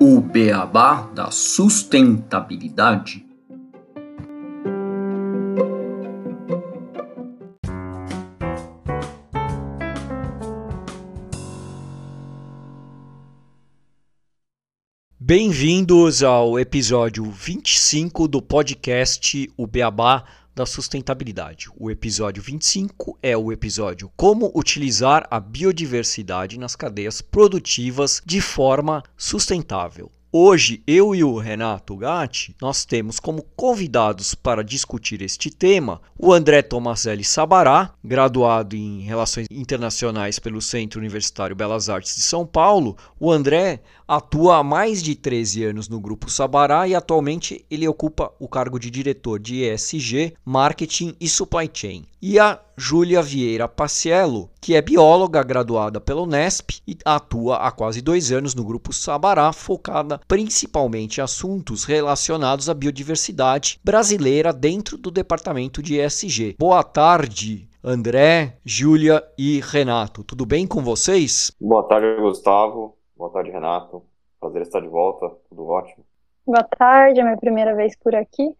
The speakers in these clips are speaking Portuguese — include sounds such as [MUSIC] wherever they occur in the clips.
O beabá da sustentabilidade. Bem-vindos ao episódio 25 do podcast O Beabá da Sustentabilidade. O episódio 25 é o episódio Como utilizar a biodiversidade nas cadeias produtivas de forma sustentável. Hoje, eu e o Renato Gatti, nós temos como convidados para discutir este tema o André Tomazelli Sabará, graduado em Relações Internacionais pelo Centro Universitário Belas Artes de São Paulo. O André atua há mais de 13 anos no Grupo Sabará e atualmente ele ocupa o cargo de diretor de ESG, Marketing e Supply Chain. E a Júlia Vieira Paciello, que é bióloga graduada pela Unesp e atua há quase dois anos no Grupo Sabará, focada principalmente em assuntos relacionados à biodiversidade brasileira dentro do departamento de ESG. Boa tarde, André, Júlia e Renato. Tudo bem com vocês? Boa tarde, Gustavo. Boa tarde, Renato. Prazer estar de volta. Tudo ótimo. Boa tarde, é minha primeira vez por aqui.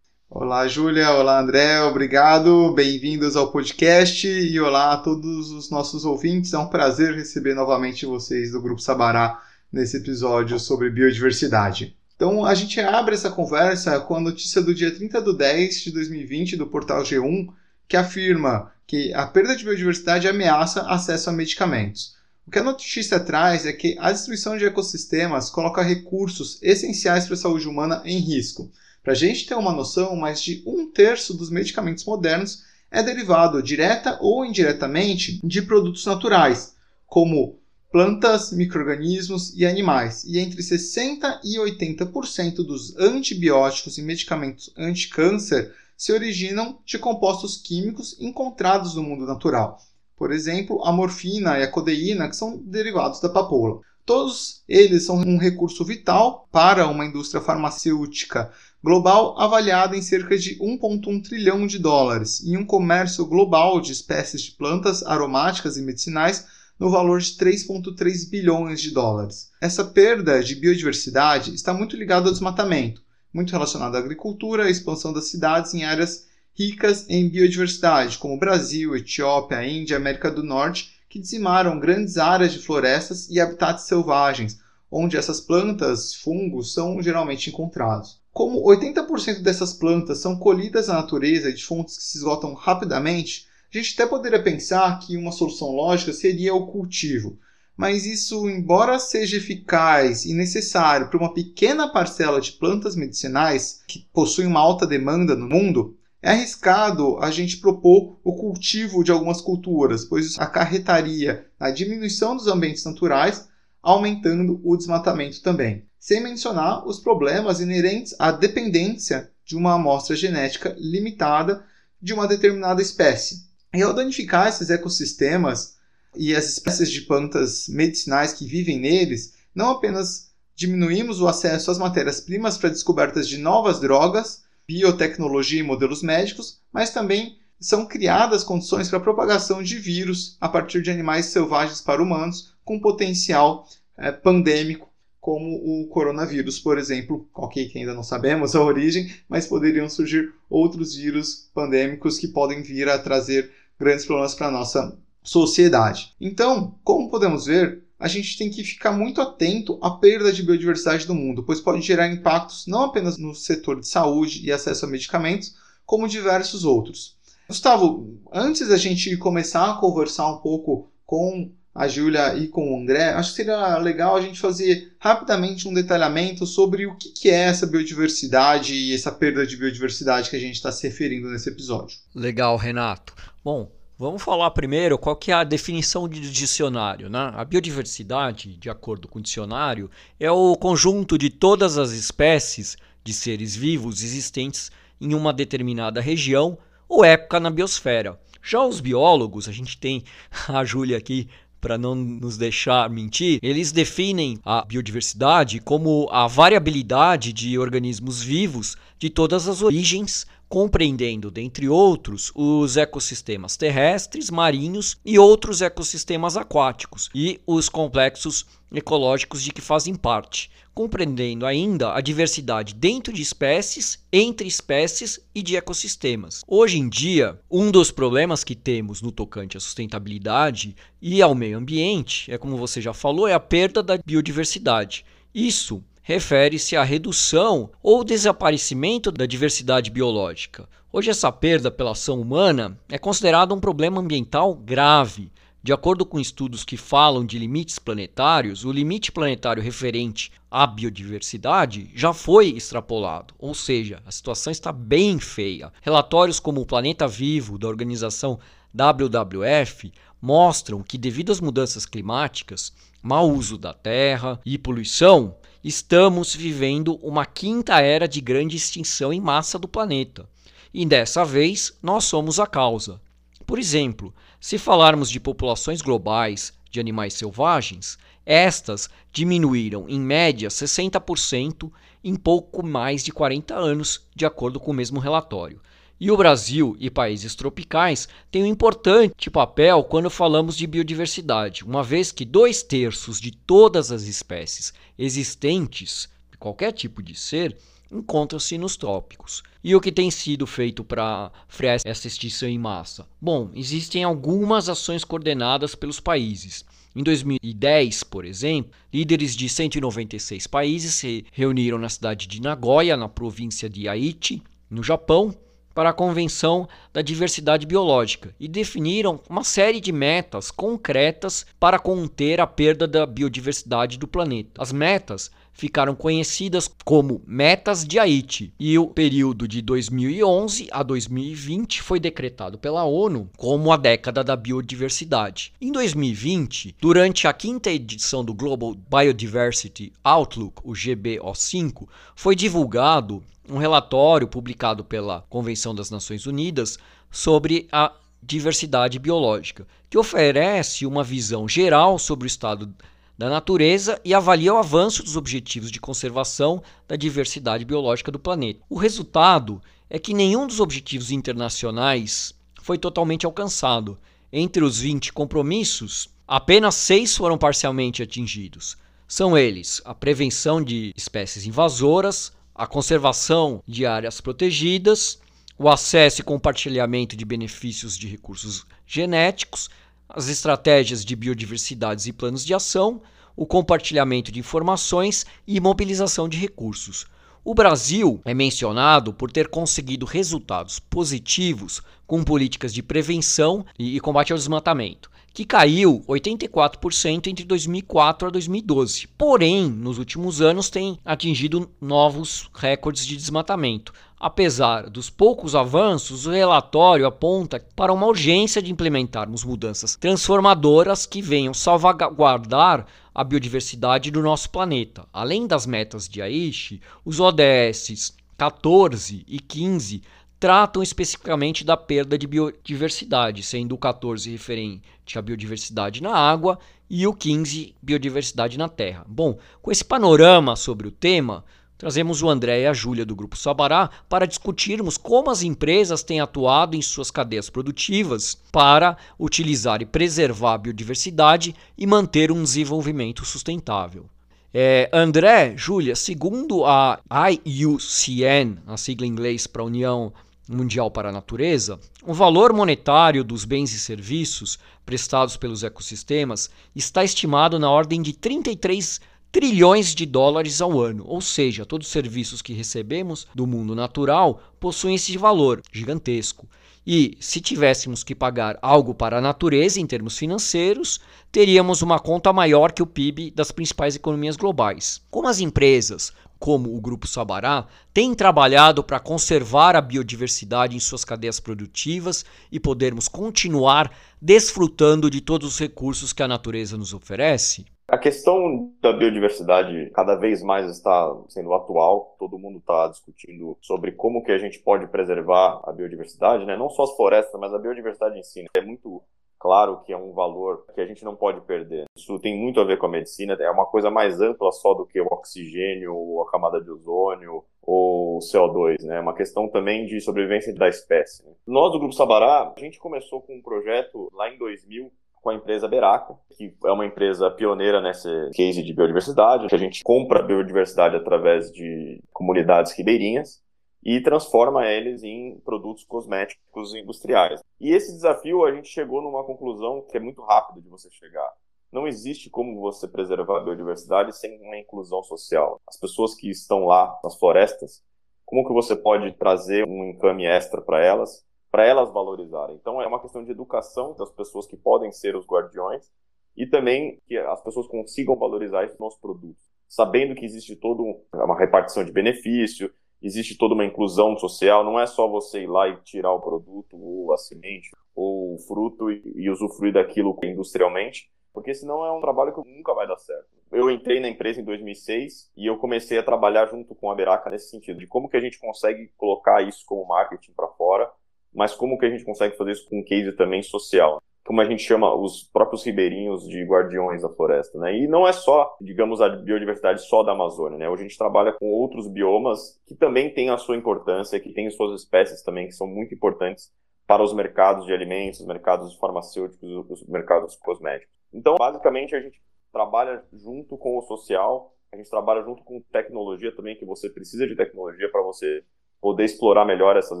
Olá, Júlia. Olá, André. Obrigado. Bem-vindos ao podcast e olá a todos os nossos ouvintes. É um prazer receber novamente vocês do Grupo Sabará nesse episódio sobre biodiversidade. Então, a gente abre essa conversa com a notícia do dia 30 de 10 de 2020 do portal G1, que afirma que a perda de biodiversidade ameaça acesso a medicamentos. O que a notícia traz é que a destruição de ecossistemas coloca recursos essenciais para a saúde humana em risco. Para a gente ter uma noção, mais de um terço dos medicamentos modernos é derivado, direta ou indiretamente, de produtos naturais, como plantas, microrganismos e animais. E entre 60% e 80% dos antibióticos e medicamentos anti-câncer se originam de compostos químicos encontrados no mundo natural. Por exemplo, a morfina e a codeína, que são derivados da papoula. Todos eles são um recurso vital para uma indústria farmacêutica global avaliada em cerca de 1,1 trilhão de dólares e um comércio global de espécies de plantas aromáticas e medicinais no valor de 3,3 bilhões de dólares. Essa perda de biodiversidade está muito ligada ao desmatamento, muito relacionada à agricultura, à expansão das cidades em áreas ricas em biodiversidade, como Brasil, Etiópia, Índia, América do Norte, que dizimaram grandes áreas de florestas e habitats selvagens, onde essas plantas, fungos, são geralmente encontrados. Como 80% dessas plantas são colhidas na natureza de fontes que se esgotam rapidamente, a gente até poderia pensar que uma solução lógica seria o cultivo. Mas isso, embora seja eficaz e necessário para uma pequena parcela de plantas medicinais que possuem uma alta demanda no mundo, é arriscado a gente propor o cultivo de algumas culturas, pois isso acarretaria na diminuição dos ambientes naturais, aumentando o desmatamento também sem mencionar os problemas inerentes à dependência de uma amostra genética limitada de uma determinada espécie. E ao danificar esses ecossistemas e as espécies de plantas medicinais que vivem neles, não apenas diminuímos o acesso às matérias-primas para descobertas de novas drogas, biotecnologia e modelos médicos, mas também são criadas condições para a propagação de vírus a partir de animais selvagens para humanos com potencial é, pandêmico como o coronavírus, por exemplo, ok, que ainda não sabemos a origem, mas poderiam surgir outros vírus pandêmicos que podem vir a trazer grandes problemas para a nossa sociedade. Então, como podemos ver, a gente tem que ficar muito atento à perda de biodiversidade do mundo, pois pode gerar impactos não apenas no setor de saúde e acesso a medicamentos, como diversos outros. Gustavo, antes da gente começar a conversar um pouco com a Júlia e com o André, acho que seria legal a gente fazer rapidamente um detalhamento sobre o que é essa biodiversidade e essa perda de biodiversidade que a gente está se referindo nesse episódio. Legal, Renato. Bom, vamos falar primeiro qual que é a definição de dicionário. Né? A biodiversidade, de acordo com o dicionário, é o conjunto de todas as espécies de seres vivos existentes em uma determinada região ou época na biosfera. Já os biólogos, a gente tem [LAUGHS] a Júlia aqui para não nos deixar mentir, eles definem a biodiversidade como a variabilidade de organismos vivos de todas as origens compreendendo, dentre outros, os ecossistemas terrestres, marinhos e outros ecossistemas aquáticos e os complexos ecológicos de que fazem parte, compreendendo ainda a diversidade dentro de espécies, entre espécies e de ecossistemas. Hoje em dia, um dos problemas que temos no tocante à sustentabilidade e ao meio ambiente, é como você já falou, é a perda da biodiversidade. Isso refere-se à redução ou desaparecimento da diversidade biológica. Hoje, essa perda pela ação humana é considerada um problema ambiental grave. De acordo com estudos que falam de limites planetários, o limite planetário referente à biodiversidade já foi extrapolado, ou seja, a situação está bem feia. Relatórios como o Planeta Vivo, da organização WWF, mostram que, devido às mudanças climáticas, mau uso da terra e poluição, estamos vivendo uma quinta era de grande extinção em massa do planeta. E dessa vez, nós somos a causa. Por exemplo, se falarmos de populações globais de animais selvagens, estas diminuíram em média 60% em pouco mais de 40 anos, de acordo com o mesmo relatório. E o Brasil e países tropicais têm um importante papel quando falamos de biodiversidade, uma vez que dois terços de todas as espécies existentes, de qualquer tipo de ser, encontram-se nos trópicos. E o que tem sido feito para frear essa extinção em massa? Bom, existem algumas ações coordenadas pelos países. Em 2010, por exemplo, líderes de 196 países se reuniram na cidade de Nagoya, na província de Aichi, no Japão, para a Convenção da Diversidade Biológica e definiram uma série de metas concretas para conter a perda da biodiversidade do planeta. As metas ficaram conhecidas como Metas de Haiti, e o período de 2011 a 2020 foi decretado pela ONU como a década da biodiversidade. Em 2020, durante a quinta edição do Global Biodiversity Outlook, o GBO5, foi divulgado um relatório publicado pela Convenção das Nações Unidas sobre a diversidade biológica, que oferece uma visão geral sobre o estado da natureza e avalia o avanço dos objetivos de conservação da diversidade biológica do planeta. O resultado é que nenhum dos objetivos internacionais foi totalmente alcançado. Entre os 20 compromissos, apenas seis foram parcialmente atingidos. São eles a prevenção de espécies invasoras, a conservação de áreas protegidas, o acesso e compartilhamento de benefícios de recursos genéticos, as estratégias de biodiversidades e planos de ação, o compartilhamento de informações e mobilização de recursos. O Brasil é mencionado por ter conseguido resultados positivos com políticas de prevenção e combate ao desmatamento que caiu 84% entre 2004 a 2012. Porém, nos últimos anos tem atingido novos recordes de desmatamento. Apesar dos poucos avanços, o relatório aponta para uma urgência de implementarmos mudanças transformadoras que venham salvaguardar a biodiversidade do nosso planeta. Além das metas de Aichi, os ODS 14 e 15 tratam especificamente da perda de biodiversidade, sendo o 14 referente à biodiversidade na água e o 15 biodiversidade na terra. Bom, com esse panorama sobre o tema, trazemos o André e a Júlia do Grupo Sabará para discutirmos como as empresas têm atuado em suas cadeias produtivas para utilizar e preservar a biodiversidade e manter um desenvolvimento sustentável. É, André, Júlia, segundo a IUCN, a sigla em inglês para a União Mundial para a Natureza, o valor monetário dos bens e serviços prestados pelos ecossistemas está estimado na ordem de 33 trilhões de dólares ao ano, ou seja, todos os serviços que recebemos do mundo natural possuem esse valor gigantesco. E se tivéssemos que pagar algo para a natureza em termos financeiros, teríamos uma conta maior que o PIB das principais economias globais. Como as empresas como o Grupo Sabará, tem trabalhado para conservar a biodiversidade em suas cadeias produtivas e podermos continuar desfrutando de todos os recursos que a natureza nos oferece? A questão da biodiversidade cada vez mais está sendo atual. Todo mundo está discutindo sobre como que a gente pode preservar a biodiversidade, né? Não só as florestas, mas a biodiversidade em si. Né? É muito Claro que é um valor que a gente não pode perder. Isso tem muito a ver com a medicina, é uma coisa mais ampla só do que o oxigênio, ou a camada de ozônio, ou CO2, né? É uma questão também de sobrevivência da espécie. Né? Nós do Grupo Sabará, a gente começou com um projeto lá em 2000 com a empresa Beraca, que é uma empresa pioneira nesse case de biodiversidade, que a gente compra biodiversidade através de comunidades ribeirinhas e transforma eles em produtos cosméticos industriais. E esse desafio a gente chegou numa conclusão que é muito rápido de você chegar. Não existe como você preservar a biodiversidade sem uma inclusão social. As pessoas que estão lá nas florestas, como que você pode trazer um encame extra para elas, para elas valorizarem? Então é uma questão de educação das pessoas que podem ser os guardiões e também que as pessoas consigam valorizar esses nossos produtos, sabendo que existe toda uma repartição de benefício, existe toda uma inclusão social, não é só você ir lá e tirar o produto, ou a semente, ou o fruto e, e usufruir daquilo industrialmente, porque senão é um trabalho que nunca vai dar certo. Eu entrei na empresa em 2006 e eu comecei a trabalhar junto com a Beraca nesse sentido, de como que a gente consegue colocar isso como marketing para fora, mas como que a gente consegue fazer isso com um case também social como a gente chama os próprios ribeirinhos de guardiões da floresta, né? E não é só, digamos, a biodiversidade só da Amazônia, né? Hoje a gente trabalha com outros biomas que também têm a sua importância, que têm suas espécies também que são muito importantes para os mercados de alimentos, os mercados farmacêuticos, os mercados cosméticos. Então, basicamente, a gente trabalha junto com o social, a gente trabalha junto com tecnologia também, que você precisa de tecnologia para você poder explorar melhor essas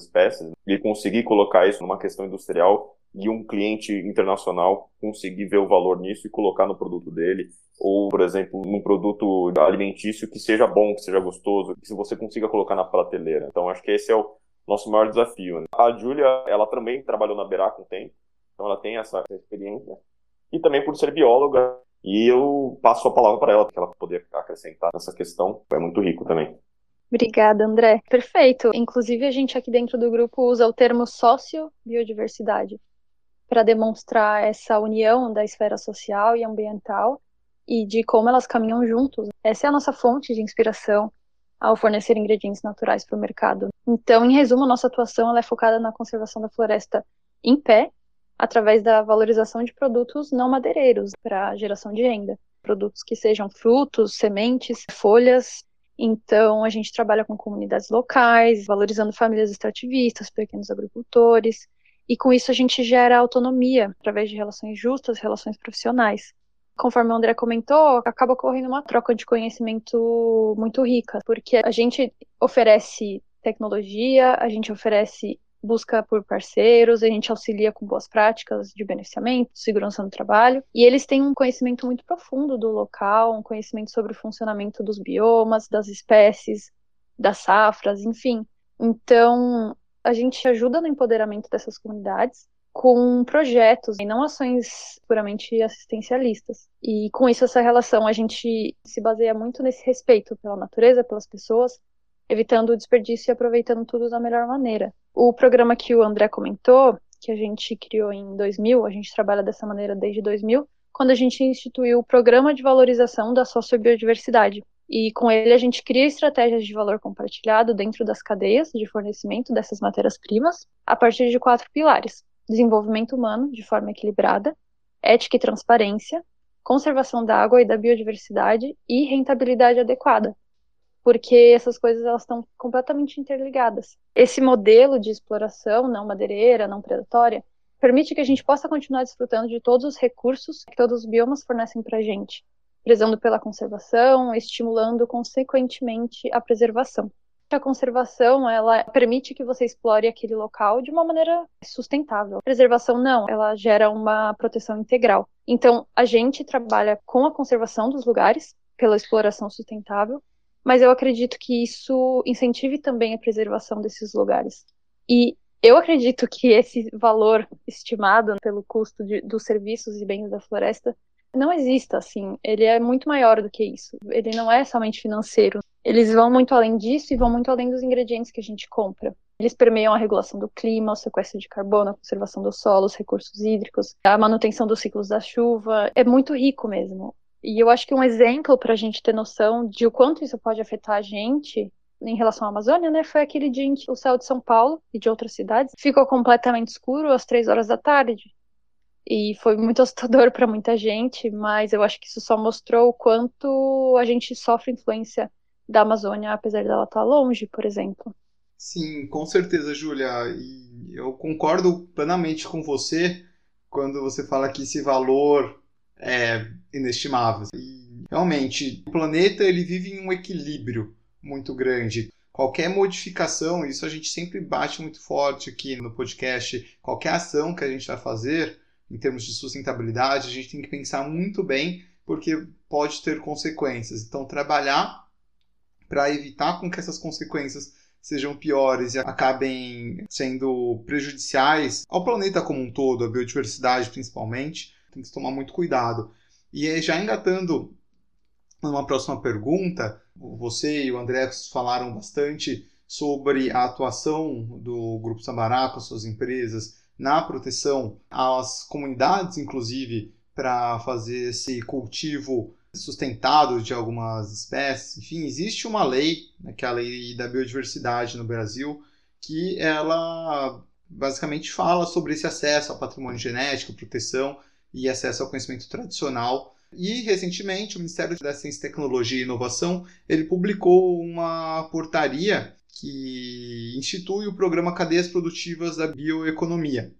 espécies e conseguir colocar isso numa questão industrial e um cliente internacional conseguir ver o valor nisso e colocar no produto dele, ou, por exemplo, num produto alimentício que seja bom, que seja gostoso, que você consiga colocar na prateleira. Então, acho que esse é o nosso maior desafio. Né? A Júlia, ela também trabalhou na Berá com tempo, então ela tem essa experiência. E também por ser bióloga, e eu passo a palavra para ela, que ela poder acrescentar nessa questão. É muito rico também. Obrigada, André. Perfeito. Inclusive, a gente aqui dentro do grupo usa o termo sócio-biodiversidade para demonstrar essa união da esfera social e ambiental e de como elas caminham juntos. Essa é a nossa fonte de inspiração ao fornecer ingredientes naturais para o mercado. Então, em resumo, nossa atuação é focada na conservação da floresta em pé, através da valorização de produtos não madeireiros para geração de renda. Produtos que sejam frutos, sementes, folhas. Então, a gente trabalha com comunidades locais, valorizando famílias extrativistas, pequenos agricultores, e com isso a gente gera autonomia através de relações justas, relações profissionais. Conforme o André comentou, acaba ocorrendo uma troca de conhecimento muito rica, porque a gente oferece tecnologia, a gente oferece busca por parceiros, a gente auxilia com boas práticas de beneficiamento, segurança no trabalho, e eles têm um conhecimento muito profundo do local, um conhecimento sobre o funcionamento dos biomas, das espécies, das safras, enfim. Então, a gente ajuda no empoderamento dessas comunidades com projetos e não ações puramente assistencialistas. E com isso, essa relação, a gente se baseia muito nesse respeito pela natureza, pelas pessoas, evitando o desperdício e aproveitando tudo da melhor maneira. O programa que o André comentou, que a gente criou em 2000, a gente trabalha dessa maneira desde 2000, quando a gente instituiu o Programa de Valorização da Sociobiodiversidade, e com ele a gente cria estratégias de valor compartilhado dentro das cadeias de fornecimento dessas matérias-primas, a partir de quatro pilares: desenvolvimento humano de forma equilibrada, ética e transparência, conservação da água e da biodiversidade. E rentabilidade adequada. Porque essas coisas elas estão completamente interligadas. Esse modelo de exploração não madeireira, não predatória, permite que a gente possa continuar desfrutando de todos os recursos que todos os biomas fornecem para a gente, prezando pela conservação, estimulando consequentemente a preservação. A conservação, ela permite que você explore aquele local de uma maneira sustentável. A preservação não, ela gera uma proteção integral. Então, a gente trabalha com a conservação dos lugares pela exploração sustentável, mas eu acredito que isso incentive também a preservação desses lugares. E eu acredito que esse valor estimado pelo custo de, dos serviços e bens da floresta não exista, assim. Ele é muito maior do que isso. Ele não é somente financeiro. Eles vão muito além disso e vão muito além dos ingredientes que a gente compra. Eles permeiam a regulação do clima, o sequestro de carbono, a conservação do solo, os recursos hídricos, a manutenção dos ciclos da chuva. É muito rico mesmo. E eu acho que um exemplo para a gente ter noção de o quanto isso pode afetar a gente em relação à Amazônia, né, foi aquele dia em que o céu de São Paulo e de outras cidades ficou completamente escuro às três horas da tarde. E foi muito assustador para muita gente, mas eu acho que isso só mostrou o quanto a gente sofre influência da Amazônia, apesar dela estar longe, por exemplo. Sim, com certeza, Júlia. E eu concordo plenamente com você quando você fala que esse valor é inestimável. E realmente, o planeta ele vive em um equilíbrio muito grande. Qualquer modificação, isso a gente sempre bate muito forte aqui no podcast, qualquer ação que a gente vai fazer em termos de sustentabilidade, a gente tem que pensar muito bem, porque pode ter consequências. Então, trabalhar para evitar com que essas consequências sejam piores e acabem sendo prejudiciais ao planeta como um todo, à biodiversidade principalmente, tem que tomar muito cuidado. E já engatando numa próxima pergunta, você e o André falaram bastante sobre a atuação do Grupo Sambará com suas empresas na proteção às comunidades, inclusive, para fazer esse cultivo sustentado de algumas espécies. Enfim, existe uma lei, né, que é a lei da biodiversidade no Brasil, que ela basicamente fala sobre esse acesso ao patrimônio genético, proteção e acesso ao conhecimento tradicional. E recentemente o Ministério da Ciência, Tecnologia e Inovação ele publicou uma portaria que institui o programa Cadeias Produtivas da Bioeconomia,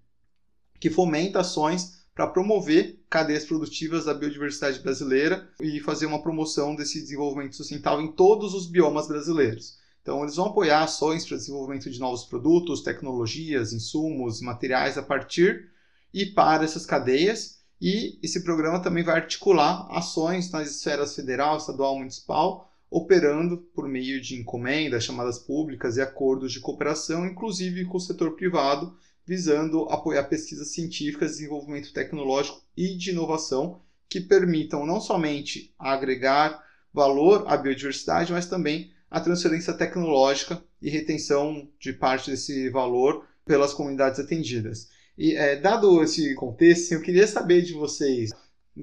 que fomenta ações para promover cadeias produtivas da biodiversidade brasileira e fazer uma promoção desse desenvolvimento sustentável em todos os biomas brasileiros. Então, eles vão apoiar ações para desenvolvimento de novos produtos, tecnologias, insumos, materiais a partir e para essas cadeias. E esse programa também vai articular ações nas esferas federal, estadual, municipal, operando por meio de encomendas, chamadas públicas e acordos de cooperação, inclusive com o setor privado, visando apoiar pesquisas científicas, desenvolvimento tecnológico e de inovação que permitam não somente agregar valor à biodiversidade, mas também a transferência tecnológica e retenção de parte desse valor pelas comunidades atendidas. E é, dado esse contexto, eu queria saber de vocês,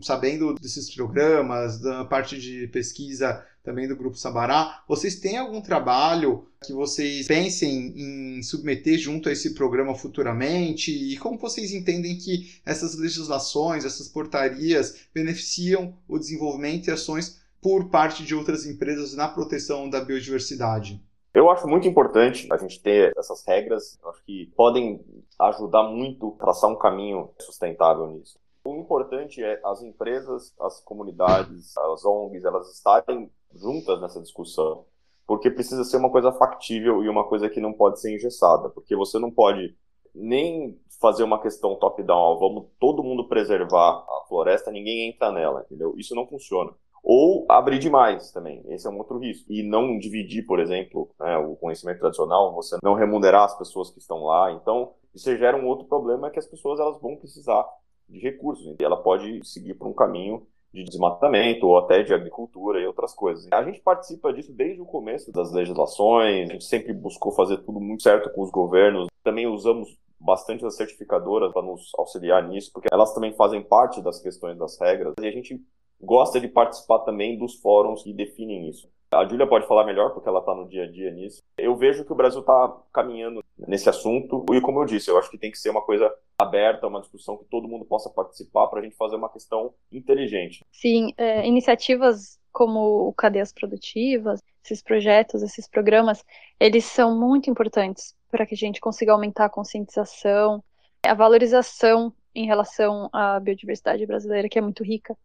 sabendo desses programas, da parte de pesquisa também do Grupo Sabará. Vocês têm algum trabalho que vocês pensem em submeter junto a esse programa futuramente? E como vocês entendem que essas legislações, essas portarias beneficiam o desenvolvimento e ações por parte de outras empresas na proteção da biodiversidade? Eu acho muito importante a gente ter essas regras, acho que podem ajudar muito a traçar um caminho sustentável nisso. O importante é as empresas, as comunidades, as ONGs, elas estarem juntas nessa discussão, porque precisa ser uma coisa factível e uma coisa que não pode ser engessada, porque você não pode nem fazer uma questão top-down, vamos todo mundo preservar a floresta, ninguém entra nela, entendeu? Isso não funciona. Ou abrir demais também, esse é um outro risco. E não dividir, por exemplo, né, o conhecimento tradicional, você não remunerar as pessoas que estão lá. Então, isso gera um outro problema que as pessoas elas vão precisar de recursos. E ela pode seguir por um caminho de desmatamento ou até de agricultura e outras coisas. A gente participa disso desde o começo das legislações, a gente sempre buscou fazer tudo muito certo com os governos. Também usamos bastante as certificadoras para nos auxiliar nisso, porque elas também fazem parte das questões das regras e a gente gosta de participar também dos fóruns que definem isso. A Júlia pode falar melhor porque ela está no dia a dia nisso. Eu vejo que o Brasil está caminhando nesse assunto e, como eu disse, eu acho que tem que ser uma coisa aberta, uma discussão que todo mundo possa participar para a gente fazer uma questão inteligente. Sim, é, iniciativas como cadeias produtivas, esses projetos, esses programas, eles são muito importantes para que a gente consiga aumentar a conscientização, a valorização em relação à biodiversidade brasileira, que é muito rica.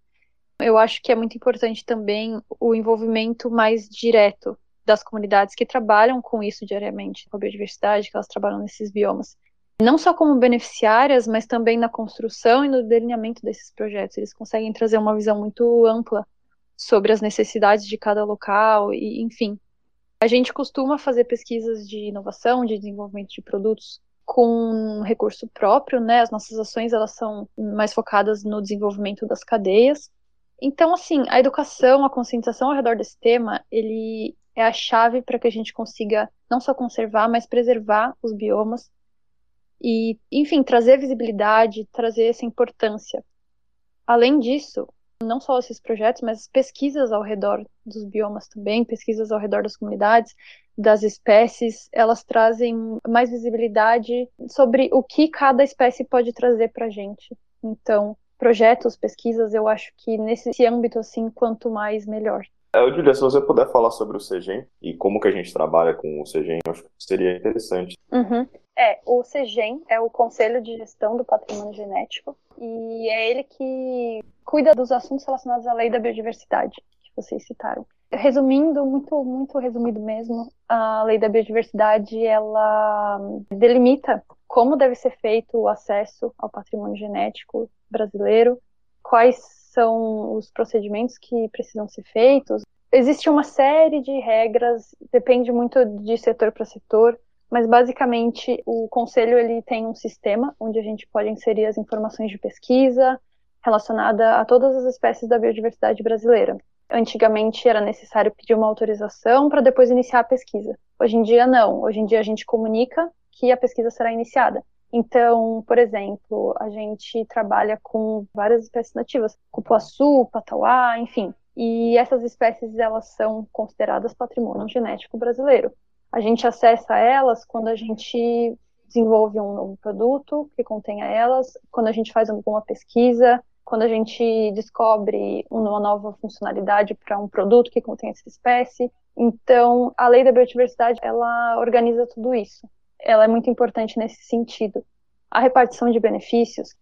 Eu acho que é muito importante também o envolvimento mais direto das comunidades que trabalham com isso diariamente, com a biodiversidade, que elas trabalham nesses biomas. Não só como beneficiárias, mas também na construção e no delineamento desses projetos. Eles conseguem trazer uma visão muito ampla sobre as necessidades de cada local e, enfim. A gente costuma fazer pesquisas de inovação, de desenvolvimento de produtos com recurso próprio, né? As nossas ações elas são mais focadas no desenvolvimento das cadeias. Então, assim, a educação, a conscientização ao redor desse tema, ele é a chave para que a gente consiga não só conservar, mas preservar os biomas e, enfim, trazer visibilidade, trazer essa importância. Além disso, não só esses projetos, mas pesquisas ao redor dos biomas também, pesquisas ao redor das comunidades, das espécies, elas trazem mais visibilidade sobre o que cada espécie pode trazer para a gente Então, projetos, pesquisas, eu acho que nesse âmbito, assim, quanto mais, melhor. É, Julia, se você puder falar sobre o CGEM e como que a gente trabalha com o CGEM, eu acho que seria interessante. Uhum. É, o CGEM é o Conselho de Gestão do Patrimônio Genético e é ele que cuida dos assuntos relacionados à lei da biodiversidade, que vocês citaram. Resumindo, muito, muito resumido mesmo, a lei da biodiversidade, ela delimita como deve ser feito o acesso ao patrimônio genético brasileiro, quais são os procedimentos que precisam ser feitos. Existe uma série de regras, depende muito de setor para setor, mas basicamente o conselho ele tem um sistema onde a gente pode inserir as informações de pesquisa relacionada a todas as espécies da biodiversidade brasileira. Antigamente era necessário pedir uma autorização para depois iniciar a pesquisa. Hoje em dia não. Hoje em dia a gente comunica que a pesquisa será iniciada. Então, por exemplo, a gente trabalha com várias espécies nativas, cupuaçu, patauá, enfim. E essas espécies elas são consideradas patrimônio genético brasileiro. A gente acessa elas quando a gente desenvolve um novo produto que contenha elas, quando a gente faz alguma pesquisa, quando a gente descobre uma nova funcionalidade para um produto que contém essa espécie. Então, a lei da biodiversidade, ela organiza tudo isso ela é muito importante nesse sentido. A repartição de benefícios,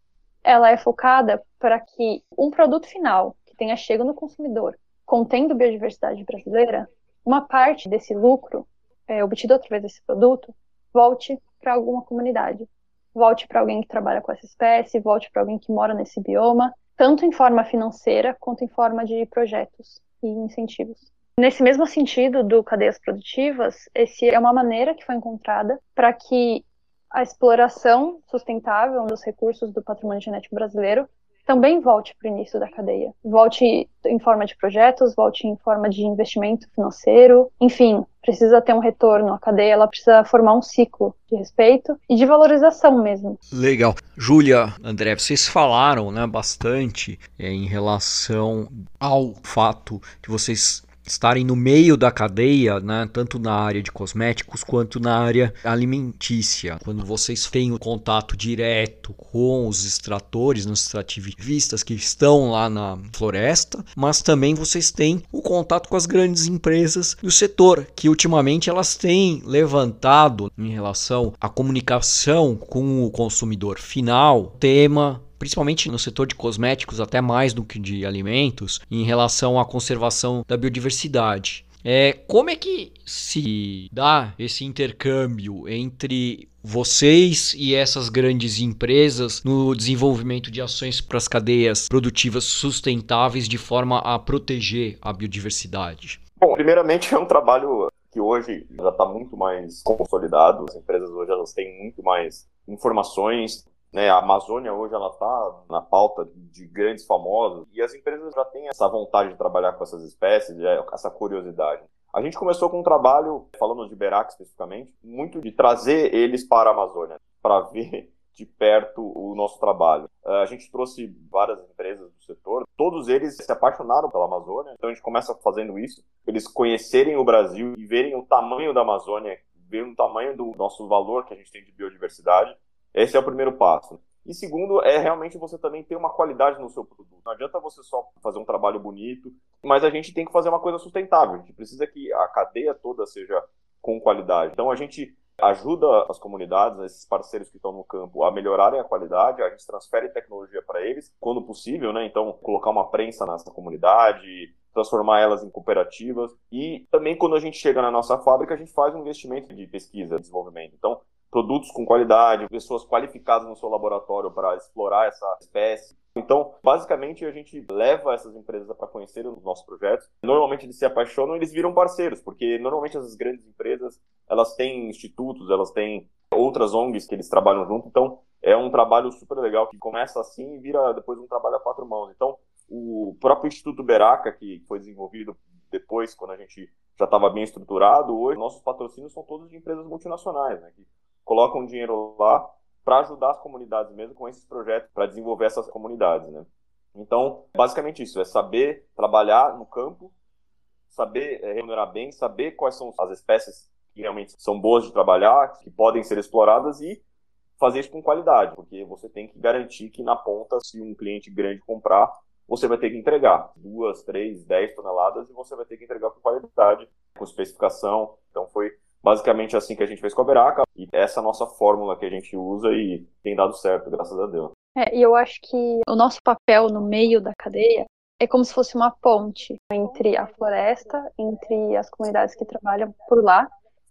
ela é focada para que um produto final que tenha chego no consumidor, contendo biodiversidade brasileira, uma parte desse lucro é, obtido através desse produto volte para alguma comunidade, volte para alguém que trabalha com essa espécie, volte para alguém que mora nesse bioma, tanto em forma financeira quanto em forma de projetos e incentivos. Nesse mesmo sentido do cadeias produtivas, esse é uma maneira que foi encontrada para que a exploração sustentável dos recursos do patrimônio genético brasileiro também volte para o início da cadeia. Volte em forma de projetos, volte em forma de investimento financeiro, enfim, precisa ter um retorno. A cadeia ela precisa formar um ciclo de respeito e de valorização mesmo. Legal. Júlia, André, vocês falaram né, bastante é, em relação ao fato de vocês estarem no meio da cadeia, né, tanto na área de cosméticos quanto na área alimentícia. Quando vocês têm o contato direto com os extratores, os extrativistas que estão lá na floresta, mas também vocês têm o contato com as grandes empresas do setor, que ultimamente elas têm levantado em relação à comunicação com o consumidor final, tema principalmente no setor de cosméticos, até mais do que de alimentos, em relação à conservação da biodiversidade. É, como é que se dá esse intercâmbio entre vocês e essas grandes empresas no desenvolvimento de ações para as cadeias produtivas sustentáveis de forma a proteger a biodiversidade? Bom, primeiramente é um trabalho que hoje já está muito mais consolidado. As empresas hoje elas têm muito mais informações, né, a Amazônia hoje ela está na pauta de grandes famosos e as empresas já têm essa vontade de trabalhar com essas espécies, essa curiosidade. A gente começou com um trabalho, falando de Berac especificamente, muito de trazer eles para a Amazônia, para ver [LAUGHS] de perto o nosso trabalho. Eh, a gente trouxe várias empresas do setor, todos eles se apaixonaram pela Amazônia, então a gente começa fazendo isso, eles conhecerem o Brasil e verem o tamanho da Amazônia, verem o tamanho do nosso valor que a gente tem de biodiversidade esse é o primeiro passo. E segundo, é realmente você também ter uma qualidade no seu produto. Não adianta você só fazer um trabalho bonito, mas a gente tem que fazer uma coisa sustentável. A gente precisa que a cadeia toda seja com qualidade. Então a gente ajuda as comunidades, esses parceiros que estão no campo, a melhorarem a qualidade, a gente transfere tecnologia para eles, quando possível, né? Então, colocar uma prensa nessa comunidade, transformar elas em cooperativas. E também, quando a gente chega na nossa fábrica, a gente faz um investimento de pesquisa, desenvolvimento. Então, produtos com qualidade, pessoas qualificadas no seu laboratório para explorar essa espécie. Então, basicamente, a gente leva essas empresas para conhecer os nossos projetos. Normalmente eles se apaixonam e eles viram parceiros, porque normalmente as grandes empresas, elas têm institutos, elas têm outras ONGs que eles trabalham junto. Então, é um trabalho super legal que começa assim e vira depois um trabalho a quatro mãos. Então, o próprio Instituto Beraca, que foi desenvolvido depois, quando a gente já estava bem estruturado, hoje nossos patrocínios são todos de empresas multinacionais, né, colocam dinheiro lá para ajudar as comunidades mesmo com esses projetos, para desenvolver essas comunidades, né? Então, basicamente isso, é saber trabalhar no campo, saber é, remunerar bem, saber quais são as espécies que realmente são boas de trabalhar, que podem ser exploradas e fazer isso com qualidade, porque você tem que garantir que na ponta, se um cliente grande comprar, você vai ter que entregar duas, três, dez toneladas e você vai ter que entregar com qualidade, com especificação. Então foi basicamente assim que a gente fez com a Veraca e essa é nossa fórmula que a gente usa e tem dado certo, graças a Deus. É, e eu acho que o nosso papel no meio da cadeia é como se fosse uma ponte entre a floresta, entre as comunidades que trabalham por lá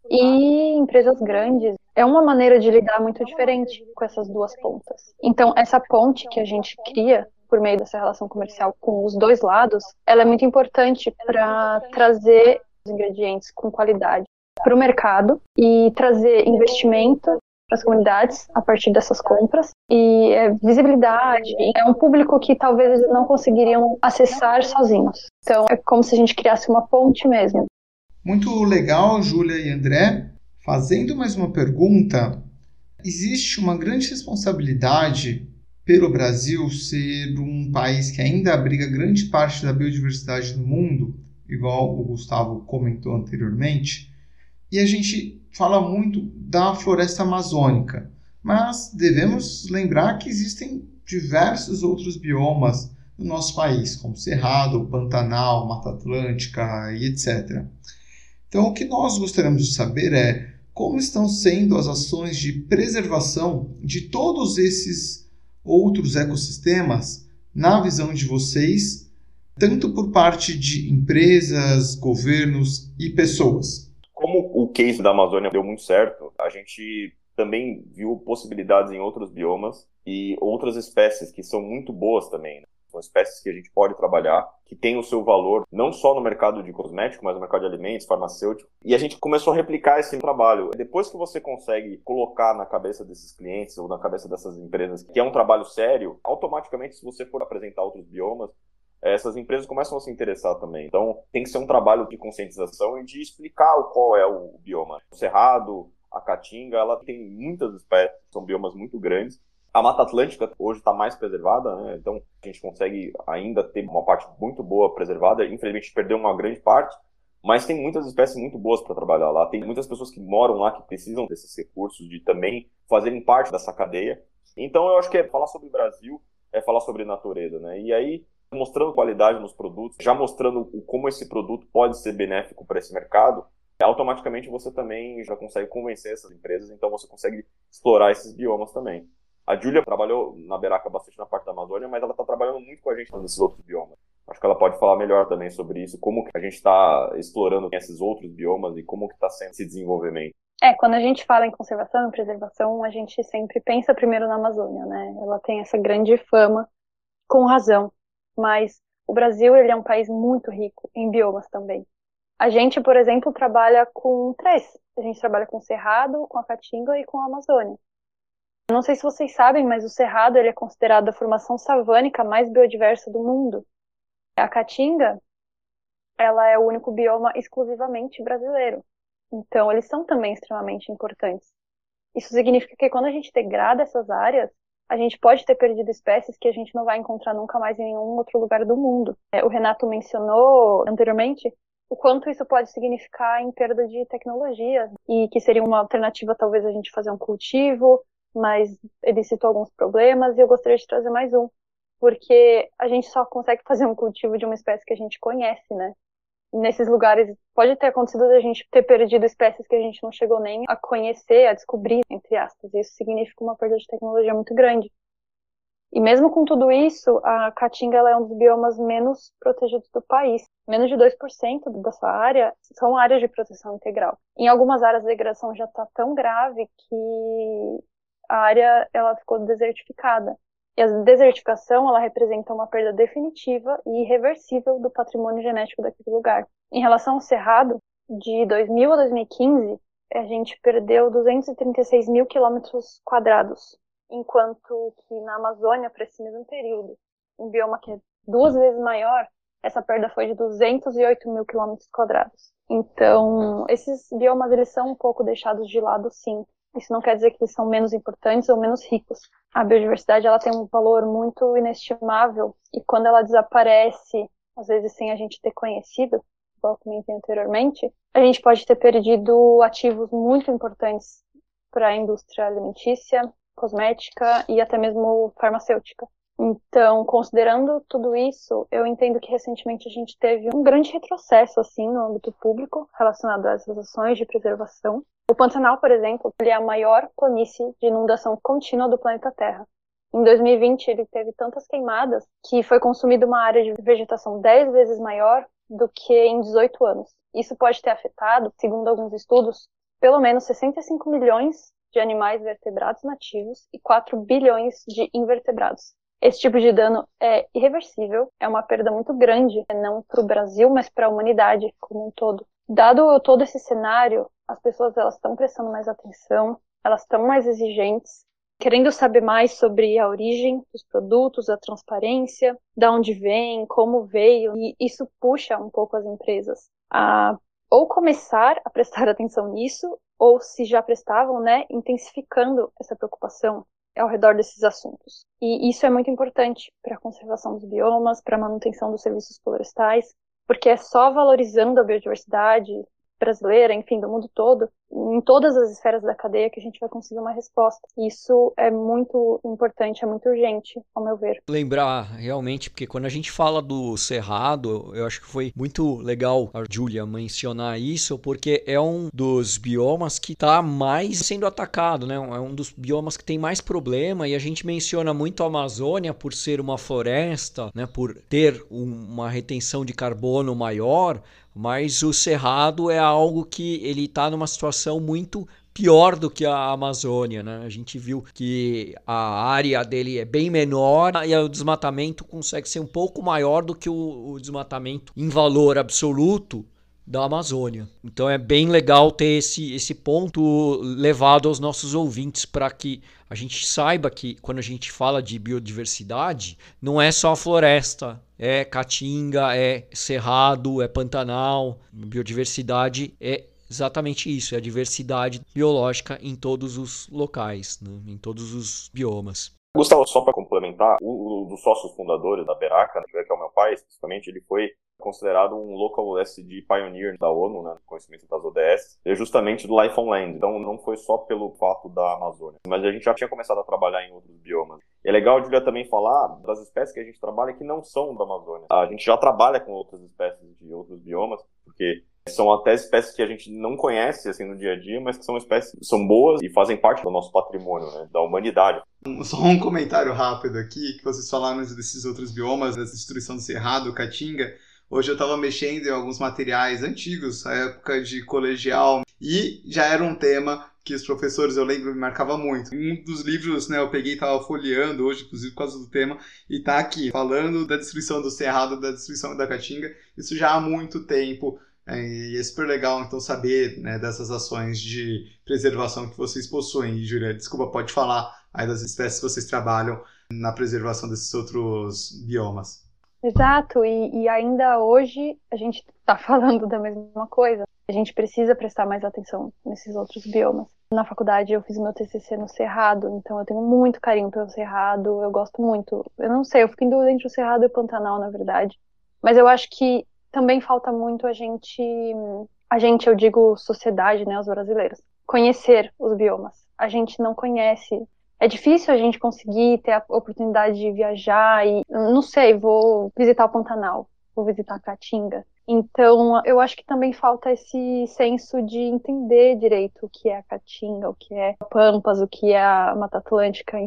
e empresas grandes. É uma maneira de lidar muito diferente com essas duas pontas. Então, essa ponte que a gente cria por meio dessa relação comercial com os dois lados, ela é muito importante para trazer os ingredientes com qualidade para o mercado e trazer investimento para as comunidades a partir dessas compras e é, visibilidade é um público que talvez eles não conseguiriam acessar sozinhos. Então é como se a gente criasse uma ponte mesmo. Muito legal, Júlia e André. Fazendo mais uma pergunta, existe uma grande responsabilidade pelo Brasil ser um país que ainda abriga grande parte da biodiversidade do mundo, igual o Gustavo comentou anteriormente, e a gente fala muito da floresta amazônica, mas devemos lembrar que existem diversos outros biomas no nosso país, como Cerrado, Pantanal, Mata Atlântica e etc. Então, o que nós gostaríamos de saber é como estão sendo as ações de preservação de todos esses outros ecossistemas na visão de vocês, tanto por parte de empresas, governos e pessoas? Como o case da Amazônia deu muito certo, a gente também viu possibilidades em outros biomas e outras espécies que são muito boas também. Né? São espécies que a gente pode trabalhar, que têm o seu valor, não só no mercado de cosmético, mas no mercado de alimentos, farmacêutico. E a gente começou a replicar esse trabalho. Depois que você consegue colocar na cabeça desses clientes ou na cabeça dessas empresas que é um trabalho sério, automaticamente, se você for apresentar outros biomas, essas empresas começam a se interessar também. Então, tem que ser um trabalho de conscientização e de explicar qual é o bioma. O Cerrado, a Caatinga, ela tem muitas espécies, são biomas muito grandes, a Mata Atlântica hoje está mais preservada, né? então a gente consegue ainda ter uma parte muito boa preservada. Infelizmente, perdeu uma grande parte, mas tem muitas espécies muito boas para trabalhar lá. Tem muitas pessoas que moram lá que precisam desses recursos, de também fazerem parte dessa cadeia. Então, eu acho que é falar sobre o Brasil, é falar sobre natureza, né? E aí, mostrando qualidade nos produtos, já mostrando como esse produto pode ser benéfico para esse mercado, automaticamente você também já consegue convencer essas empresas, então você consegue explorar esses biomas também. A Júlia trabalhou na Beraca bastante na parte da Amazônia, mas ela está trabalhando muito com a gente nesses outros biomas. Acho que ela pode falar melhor também sobre isso, como que a gente está explorando esses outros biomas e como que está sendo esse desenvolvimento. É, quando a gente fala em conservação e preservação, a gente sempre pensa primeiro na Amazônia, né? Ela tem essa grande fama, com razão, mas o Brasil ele é um país muito rico em biomas também. A gente, por exemplo, trabalha com três. A gente trabalha com o Cerrado, com a Caatinga e com a Amazônia. Não sei se vocês sabem, mas o Cerrado ele é considerado a formação savânica mais biodiversa do mundo. A Caatinga, ela é o único bioma exclusivamente brasileiro. Então, eles são também extremamente importantes. Isso significa que quando a gente degrada essas áreas, a gente pode ter perdido espécies que a gente não vai encontrar nunca mais em nenhum outro lugar do mundo. É, o Renato mencionou anteriormente o quanto isso pode significar em perda de tecnologia e que seria uma alternativa talvez a gente fazer um cultivo mas ele citou alguns problemas e eu gostaria de trazer mais um, porque a gente só consegue fazer um cultivo de uma espécie que a gente conhece, né? Nesses lugares pode ter acontecido a gente ter perdido espécies que a gente não chegou nem a conhecer, a descobrir, entre aspas. Isso significa uma perda de tecnologia muito grande. E mesmo com tudo isso, a caatinga é um dos biomas menos protegidos do país. Menos de 2% da sua área são áreas de proteção integral. Em algumas áreas a degradação já está tão grave que a área ela ficou desertificada. E a desertificação ela representa uma perda definitiva e irreversível do patrimônio genético daquele lugar. Em relação ao cerrado, de 2000 a 2015, a gente perdeu 236 mil quilômetros quadrados, enquanto que na Amazônia, para esse mesmo período, um bioma que é duas vezes maior, essa perda foi de 208 mil quilômetros quadrados. Então, esses biomas eles são um pouco deixados de lado, sim, isso não quer dizer que eles são menos importantes ou menos ricos. A biodiversidade ela tem um valor muito inestimável e quando ela desaparece, às vezes sem a gente ter conhecido, igual comentei anteriormente, a gente pode ter perdido ativos muito importantes para a indústria alimentícia, cosmética e até mesmo farmacêutica. Então, considerando tudo isso, eu entendo que recentemente a gente teve um grande retrocesso assim no âmbito público relacionado a essas ações de preservação. O Pantanal, por exemplo, ele é a maior planície de inundação contínua do planeta Terra. Em 2020, ele teve tantas queimadas que foi consumida uma área de vegetação 10 vezes maior do que em 18 anos. Isso pode ter afetado, segundo alguns estudos, pelo menos 65 milhões de animais vertebrados nativos e 4 bilhões de invertebrados. Esse tipo de dano é irreversível, é uma perda muito grande, não para o Brasil, mas para a humanidade como um todo. Dado todo esse cenário, as pessoas elas estão prestando mais atenção, elas estão mais exigentes, querendo saber mais sobre a origem dos produtos, a transparência, da onde vem, como veio, e isso puxa um pouco as empresas a ou começar a [LAUGHS] prestar atenção nisso, ou se já prestavam, né, intensificando essa preocupação ao redor desses assuntos. E isso é muito importante para a conservação dos biomas, para a manutenção dos serviços florestais, porque é só valorizando a biodiversidade, brasileira, enfim, do mundo todo, em todas as esferas da cadeia que a gente vai conseguir uma resposta. Isso é muito importante, é muito urgente, ao meu ver. Lembrar realmente, porque quando a gente fala do cerrado, eu acho que foi muito legal a Júlia mencionar isso, porque é um dos biomas que está mais sendo atacado, né? É um dos biomas que tem mais problema e a gente menciona muito a Amazônia por ser uma floresta, né? Por ter uma retenção de carbono maior, mas o Cerrado é algo que ele está numa situação muito pior do que a Amazônia, né? A gente viu que a área dele é bem menor e o desmatamento consegue ser um pouco maior do que o, o desmatamento em valor absoluto da Amazônia. Então é bem legal ter esse, esse ponto levado aos nossos ouvintes para que a gente saiba que quando a gente fala de biodiversidade, não é só floresta, é caatinga, é cerrado, é pantanal. Biodiversidade é exatamente isso, é a diversidade biológica em todos os locais, né? em todos os biomas. Gustavo, só para complementar, um dos sócios fundadores da Beraca, né, que é o meu pai, especificamente, ele foi considerado um Local SD Pioneer da ONU, né, conhecimento das ODS, é justamente do Life on Land. Então não foi só pelo fato da Amazônia, mas a gente já tinha começado a trabalhar em outros biomas. É legal, Julia, também falar das espécies que a gente trabalha que não são da Amazônia. A gente já trabalha com outras espécies de outros biomas, porque são até espécies que a gente não conhece assim no dia a dia, mas que são espécies que são boas e fazem parte do nosso patrimônio, né, da humanidade. Só um comentário rápido aqui, que vocês falaram desses outros biomas, da destruição do Cerrado, Caatinga. Hoje eu estava mexendo em alguns materiais antigos, a época de colegial, e já era um tema que os professores, eu lembro, me marcava muito. Um dos livros, né, eu peguei e estava folheando hoje, inclusive por causa do tema, e está aqui, falando da destruição do Cerrado, da destruição da Caatinga, isso já há muito tempo. É, e é super legal, então, saber né, dessas ações de preservação que vocês possuem. E, Júlia, desculpa, pode falar aí das espécies que vocês trabalham na preservação desses outros biomas. Exato, e, e ainda hoje a gente está [LAUGHS] falando da mesma coisa. A gente precisa prestar mais atenção nesses outros biomas. Na faculdade eu fiz meu TCC no Cerrado, então eu tenho muito carinho pelo Cerrado, eu gosto muito. Eu não sei, eu fico em dúvida entre o Cerrado e o Pantanal, na verdade. Mas eu acho que também falta muito a gente, a gente, eu digo sociedade, né, os brasileiros, conhecer os biomas. A gente não conhece é difícil a gente conseguir ter a oportunidade de viajar e, não sei, vou visitar o Pantanal, vou visitar a Caatinga. Então, eu acho que também falta esse senso de entender direito o que é a Caatinga, o que é Pampas, o que é a Mata Atlântica.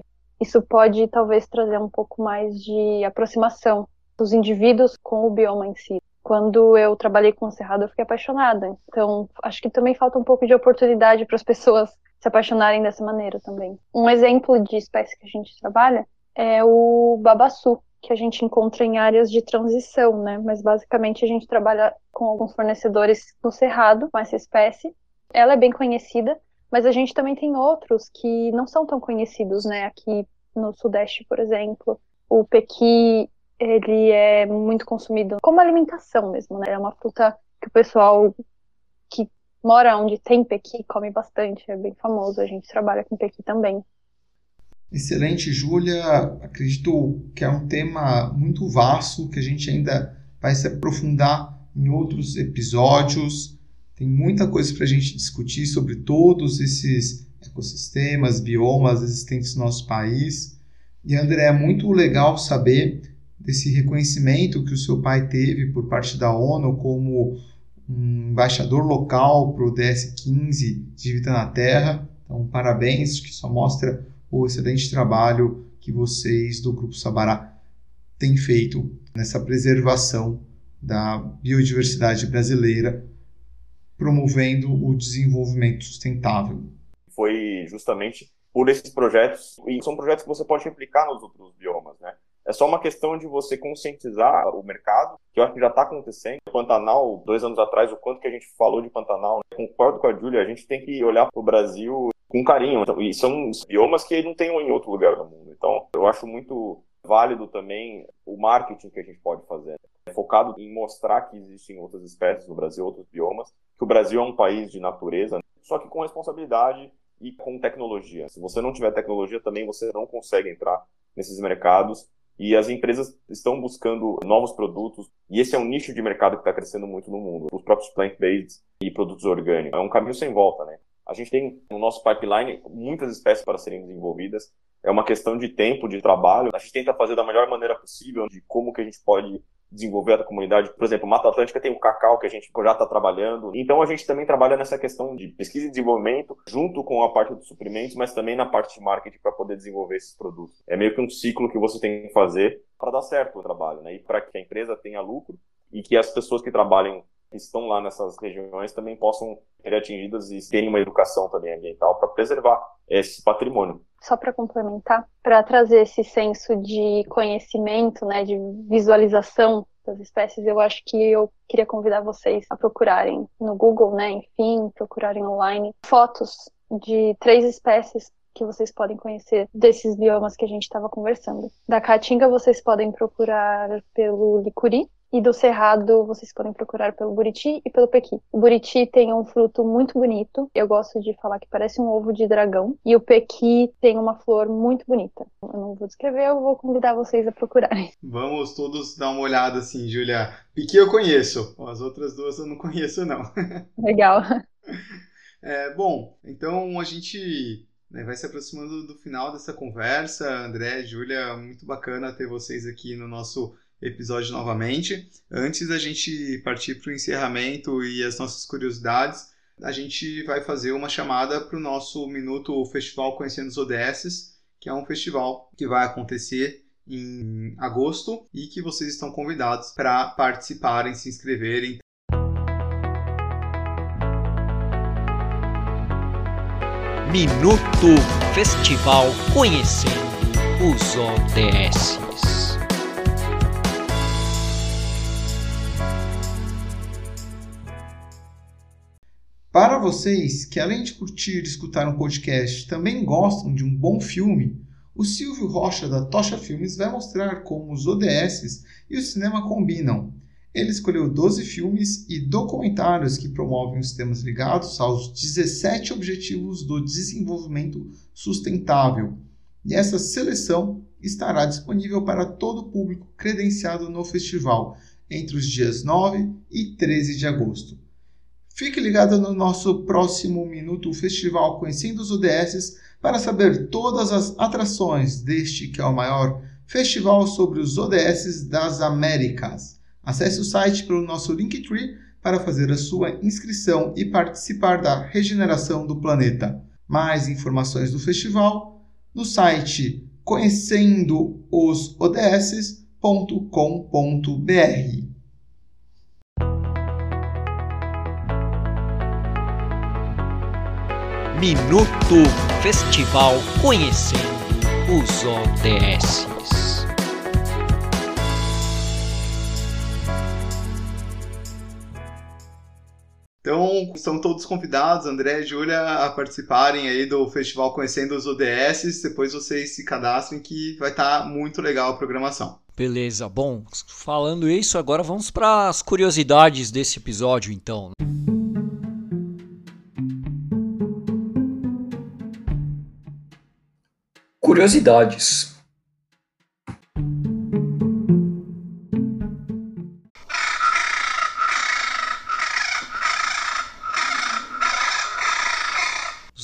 Isso pode talvez trazer um pouco mais de aproximação dos indivíduos com o bioma em si. Quando eu trabalhei com o Cerrado, eu fiquei apaixonada. Então, acho que também falta um pouco de oportunidade para as pessoas se apaixonarem dessa maneira também. Um exemplo de espécie que a gente trabalha é o babaçu, que a gente encontra em áreas de transição, né? Mas basicamente a gente trabalha com alguns fornecedores no cerrado com essa espécie. Ela é bem conhecida, mas a gente também tem outros que não são tão conhecidos, né? Aqui no sudeste, por exemplo, o pequi ele é muito consumido como alimentação mesmo, né? É uma fruta que o pessoal mora onde tem pequi, come bastante, é bem famoso. A gente trabalha com pequi também. Excelente, Júlia. Acredito que é um tema muito vasto que a gente ainda vai se aprofundar em outros episódios. Tem muita coisa para a gente discutir sobre todos esses ecossistemas, biomas existentes no nosso país. E André, é muito legal saber desse reconhecimento que o seu pai teve por parte da ONU como um embaixador local para o DS15 de Vida na Terra. Então, parabéns, que só mostra o excelente trabalho que vocês do Grupo Sabará têm feito nessa preservação da biodiversidade brasileira, promovendo o desenvolvimento sustentável. Foi justamente por esses projetos, e são projetos que você pode replicar nos outros biomas, né? É só uma questão de você conscientizar o mercado, que eu acho que já está acontecendo. Pantanal, dois anos atrás, o quanto que a gente falou de Pantanal, né? concordo com a Júlia, a gente tem que olhar para o Brasil com carinho. Então, e são biomas que não tem em outro lugar do mundo. Então, eu acho muito válido também o marketing que a gente pode fazer. É focado em mostrar que existem outras espécies no Brasil, outros biomas, que o Brasil é um país de natureza, só que com responsabilidade e com tecnologia. Se você não tiver tecnologia, também você não consegue entrar nesses mercados. E as empresas estão buscando novos produtos, e esse é um nicho de mercado que está crescendo muito no mundo. Os próprios plant-based e produtos orgânicos. É um caminho sem volta, né? A gente tem no nosso pipeline muitas espécies para serem desenvolvidas. É uma questão de tempo, de trabalho. A gente tenta fazer da melhor maneira possível de como que a gente pode desenvolver a comunidade. Por exemplo, Mata Atlântica tem o cacau que a gente já está trabalhando. Então a gente também trabalha nessa questão de pesquisa e desenvolvimento, junto com a parte dos suprimentos, mas também na parte de marketing para poder desenvolver esses produtos. É meio que um ciclo que você tem que fazer para dar certo o trabalho, né? E para que a empresa tenha lucro e que as pessoas que trabalhem que estão lá nessas regiões também possam ser atingidas e terem uma educação também ambiental para preservar esse patrimônio. Só para complementar, para trazer esse senso de conhecimento, né, de visualização das espécies, eu acho que eu queria convidar vocês a procurarem no Google, né, enfim, procurarem online fotos de três espécies que vocês podem conhecer desses biomas que a gente estava conversando. Da caatinga vocês podem procurar pelo licuri, e do cerrado vocês podem procurar pelo buriti e pelo pequi. O buriti tem um fruto muito bonito, eu gosto de falar que parece um ovo de dragão, e o pequi tem uma flor muito bonita. Eu não vou descrever, eu vou convidar vocês a procurarem. [LAUGHS] Vamos todos dar uma olhada assim, Julia. Pequi eu conheço, as outras duas eu não conheço não. [LAUGHS] Legal. É, bom, então a gente né, vai se aproximando do final dessa conversa. André, Júlia, muito bacana ter vocês aqui no nosso episódio novamente. Antes da gente partir para o encerramento e as nossas curiosidades, a gente vai fazer uma chamada para o nosso Minuto Festival Conhecendo os ODS, que é um festival que vai acontecer em agosto e que vocês estão convidados para participarem, se inscreverem. Minuto Festival Conhecendo os ODS. Para vocês que, além de curtir e escutar um podcast, também gostam de um bom filme, o Silvio Rocha da Tocha Filmes vai mostrar como os ODS e o cinema combinam. Ele escolheu 12 filmes e documentários que promovem os temas ligados aos 17 Objetivos do Desenvolvimento Sustentável. E essa seleção estará disponível para todo o público credenciado no festival entre os dias 9 e 13 de agosto. Fique ligado no nosso próximo Minuto Festival Conhecendo os ODS para saber todas as atrações deste que é o maior festival sobre os ODS das Américas. Acesse o site pelo nosso Linktree para fazer a sua inscrição e participar da regeneração do planeta. Mais informações do festival no site conhecendosods.com.br. Minuto Festival Conhecendo os ODS. Então, estão todos convidados, André e Júlia, a participarem aí do Festival Conhecendo os ODS. Depois vocês se cadastrem que vai estar tá muito legal a programação. Beleza, bom, falando isso, agora vamos para as curiosidades desse episódio, então. Curiosidades.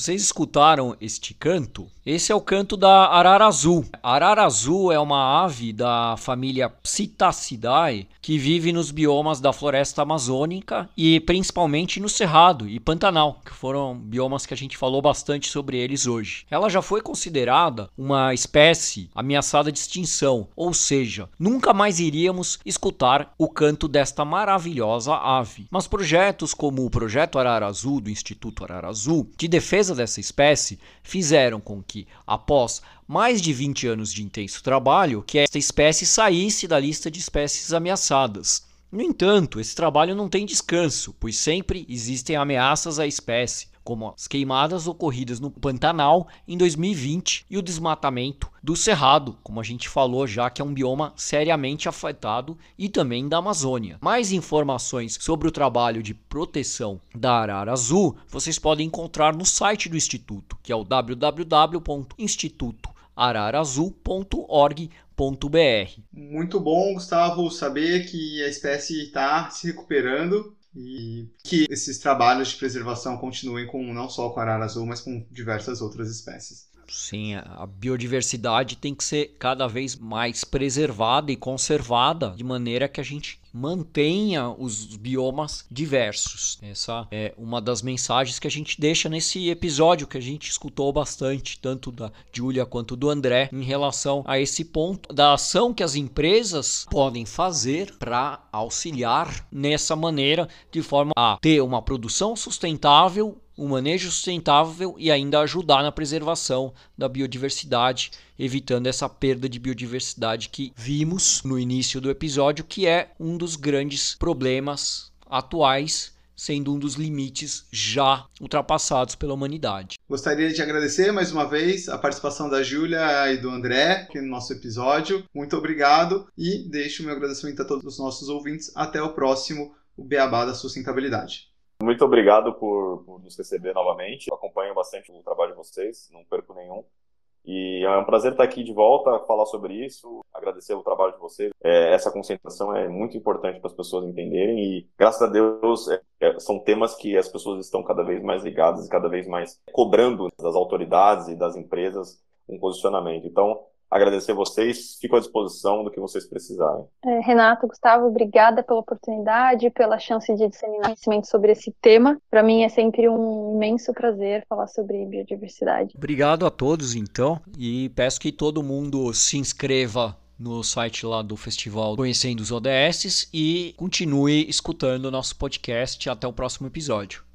Vocês escutaram este canto? Esse é o canto da arara azul. A arara azul é uma ave da família Psittacidae que vive nos biomas da floresta amazônica e principalmente no Cerrado e Pantanal, que foram biomas que a gente falou bastante sobre eles hoje. Ela já foi considerada uma espécie ameaçada de extinção, ou seja, nunca mais iríamos escutar o canto desta maravilhosa ave. Mas projetos como o Projeto Arara Azul do Instituto Arara Azul, de defesa dessa espécie, fizeram com que, após mais de 20 anos de intenso trabalho, que esta espécie saísse da lista de espécies ameaçadas. No entanto, esse trabalho não tem descanso, pois sempre existem ameaças à espécie, como as queimadas ocorridas no Pantanal em 2020 e o desmatamento do Cerrado, como a gente falou já que é um bioma seriamente afetado, e também da Amazônia. Mais informações sobre o trabalho de proteção da arara azul vocês podem encontrar no site do Instituto, que é o www.institutoararazul.org.br. Muito bom, Gustavo, saber que a espécie está se recuperando e que esses trabalhos de preservação continuem com não só com a arara azul, mas com diversas outras espécies. Sim, a biodiversidade tem que ser cada vez mais preservada e conservada de maneira que a gente mantenha os biomas diversos. Essa é uma das mensagens que a gente deixa nesse episódio que a gente escutou bastante, tanto da Júlia quanto do André, em relação a esse ponto da ação que as empresas podem fazer para auxiliar nessa maneira, de forma a ter uma produção sustentável um manejo sustentável e ainda ajudar na preservação da biodiversidade, evitando essa perda de biodiversidade que vimos no início do episódio, que é um dos grandes problemas atuais sendo um dos limites já ultrapassados pela humanidade. Gostaria de agradecer mais uma vez a participação da Júlia e do André aqui no nosso episódio. Muito obrigado e deixo meu agradecimento a todos os nossos ouvintes. Até o próximo, o Beabá da Sustentabilidade. Muito obrigado por, por, nos receber novamente. Eu acompanho bastante o trabalho de vocês, não perco nenhum. E é um prazer estar aqui de volta, falar sobre isso, agradecer o trabalho de vocês. É, essa concentração é muito importante para as pessoas entenderem e, graças a Deus, é, é, são temas que as pessoas estão cada vez mais ligadas e cada vez mais cobrando das autoridades e das empresas um posicionamento. Então, agradecer vocês, fico à disposição do que vocês precisarem. É, Renato, Gustavo, obrigada pela oportunidade, pela chance de disseminar conhecimento sobre esse tema. Para mim é sempre um imenso prazer falar sobre biodiversidade. Obrigado a todos, então, e peço que todo mundo se inscreva no site lá do festival Conhecendo os ODS e continue escutando o nosso podcast. Até o próximo episódio.